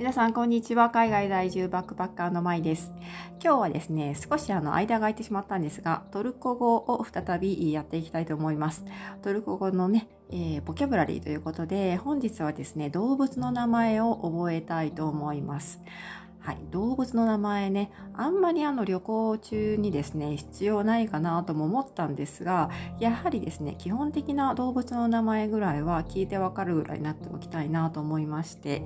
皆さんこんにちは。海外在住バックパッカーのまいです。今日はですね少しあの間が空いてしまったんですがトルコ語を再びやっていきたいと思います。トルコ語のね、えー、ボキャブラリーということで本日はですね動物の名前を覚えたいと思います。はい、動物の名前ね。あんまりあの旅行中にですね必要ないかなとも思ったんですがやはりですね基本的な動物の名前ぐらいは聞いてわかるぐらいになっておきたいなと思いまして、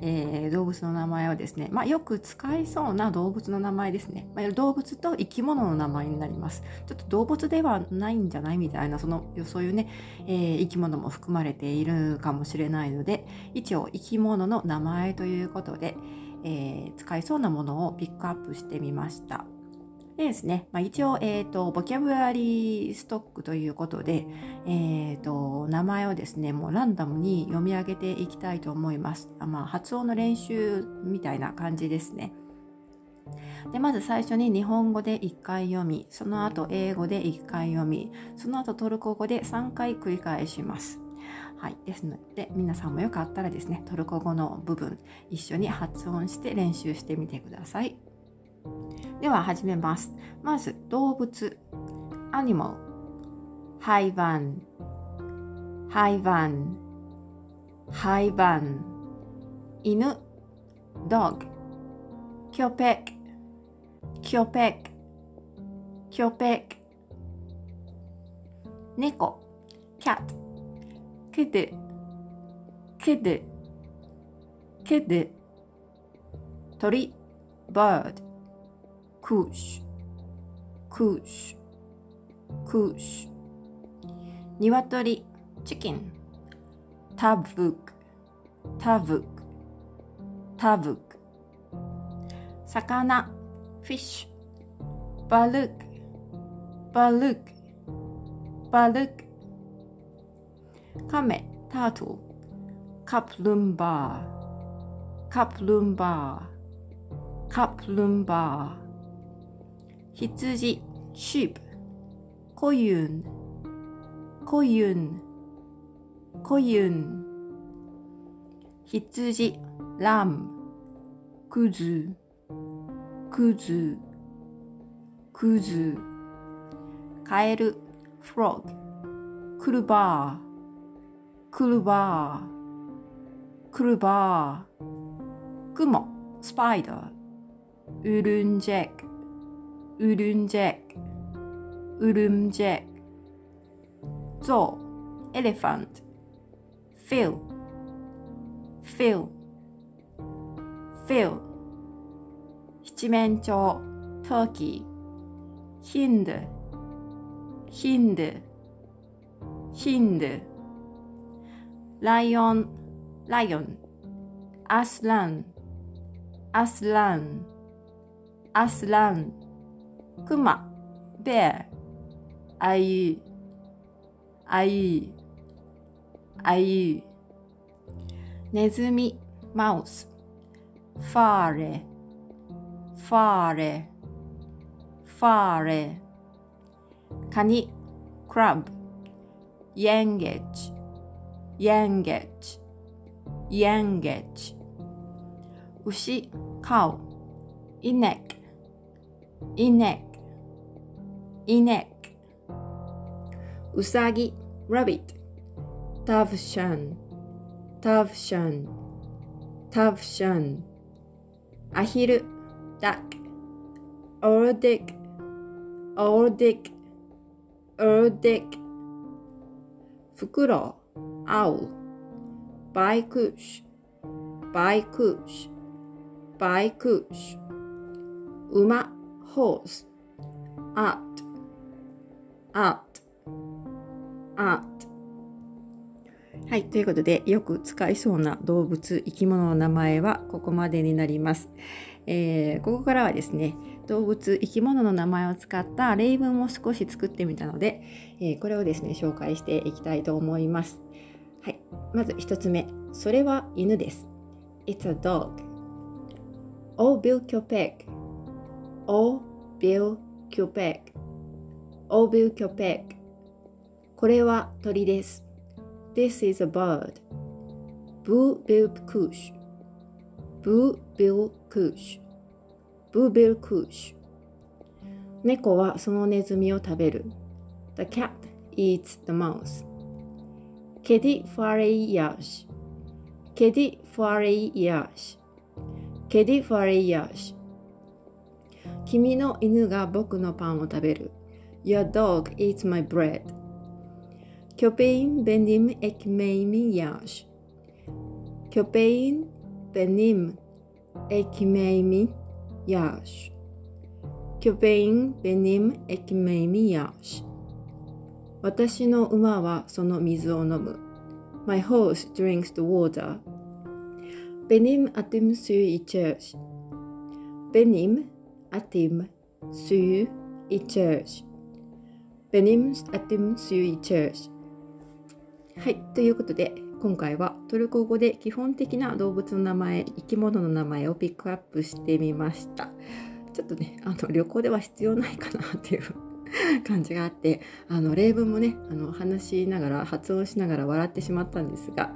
えー、動物の名前はですね、まあ、よく使いそうな動物の名前ですね、まあ、動物と生き物の名前になります。ちょっと動物ではないんじゃないみたいなそのそういうね、えー、生き物も含まれているかもしれないので一応生き物の名前ということでえー、使えそうなものをピックアップしてみました。でですね、まあ、一応、えっ、ー、と、ボキャブラリーストックということで、えっ、ー、と、名前をですね、もうランダムに読み上げていきたいと思います。あまあ、発音の練習みたいな感じですね。で、まず最初に日本語で1回読み、その後英語で1回読み、その後トルコ語で3回繰り返します。はい、ですので皆さんもよかったらですねトルコ語の部分一緒に発音して練習してみてください。では始めます。まず動物アニマルハイバンハイバンハイバン犬ドッグキョペクキョペクキョペク猫キャット。けて、けて、けて、鳥、バーッ、クーシュ、クーシュ、クーシュ、鶏、チキン、タブーク、タブーク、タブーク、魚、フィッシュ、バルク、バルク、バルク、カメ、タートルカプルンバー、カプルンバー、カプルンバー。羊、シープ、コユン、コユン、コユン。羊、ラム、クズ、クズ、クズ。カエル、フロッグ、クルバー、クルバー、クルバー、クモ、spider、örümcek、örümcek、örümcek、ゾウ、 elephant、fil、fil、fil、七面鳥、 turkey、hindi、hindi、hindi、ライオン、ライオン、アスラン、アスラン、アスラン、クマ、ベア、アユ、アユ、アユ、ネズミ、マウス、ファーレ、ファーレ、ファーレ、カニ、クラブ、ヤンゲッチ、yengeç, yengeç. Ushi, cow, inek, inek, inek. Usagi, rabbit, tavşan, tavşan, tavşan. Ahiru, duck, ördek, ördek, ördek. フクロウ owl, baikush, baikush, baikush, uma, horse, at, at, at. はい。ということで、よく使いそうな動物、生き物の名前はここまでになります。えー、ここからはですね、動物、生き物の名前を使った例文を少し作ってみたので、えー、これをですね、紹介していきたいと思います。はい。まず一つ目。それは犬です。It's a dog. O Bill Kopek. O Bill Kopek. O Bill Kopek. これは鳥です。This is a bird. Bu Bill Kush. ブービルクーシュ。ブービルクーシュ。猫はそのネズミを食べる。The cat eats the mouse. Kedi fareyi yer. Kedi fareyi yer. Kedi fareyi yer.君の犬が僕のパンを食べる。Your dog eats my bread. Köpeğin benim ekmeğimi yer. Köpeğin benim ekmeğimi yer. Köpeğin benim ekmeğimi yer. 私の馬はその水を飲む。My horse drinks the water. Benim atım suyu içer. Benim atım suyu içer. Benim atım suyu içer. はい。ということで、今回はトルコ語で基本的な動物の名前、生き物の名前をピックアップしてみました。ちょっとね、あの旅行では必要ないかなっていう感じがあってあの例文もねあの話しながら発音しながら笑ってしまったんですが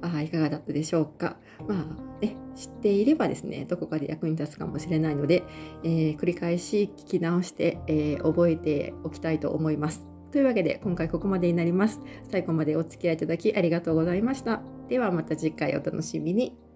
あいかがだったでしょうかまあね知っていればですねどこかで役に立つかもしれないので、えー、繰り返し聞き直して、えー、覚えておきたいと思います。というわけで今回ここまでになります。最後までお付き合いいただきありがとうございました。ではまた次回お楽しみに。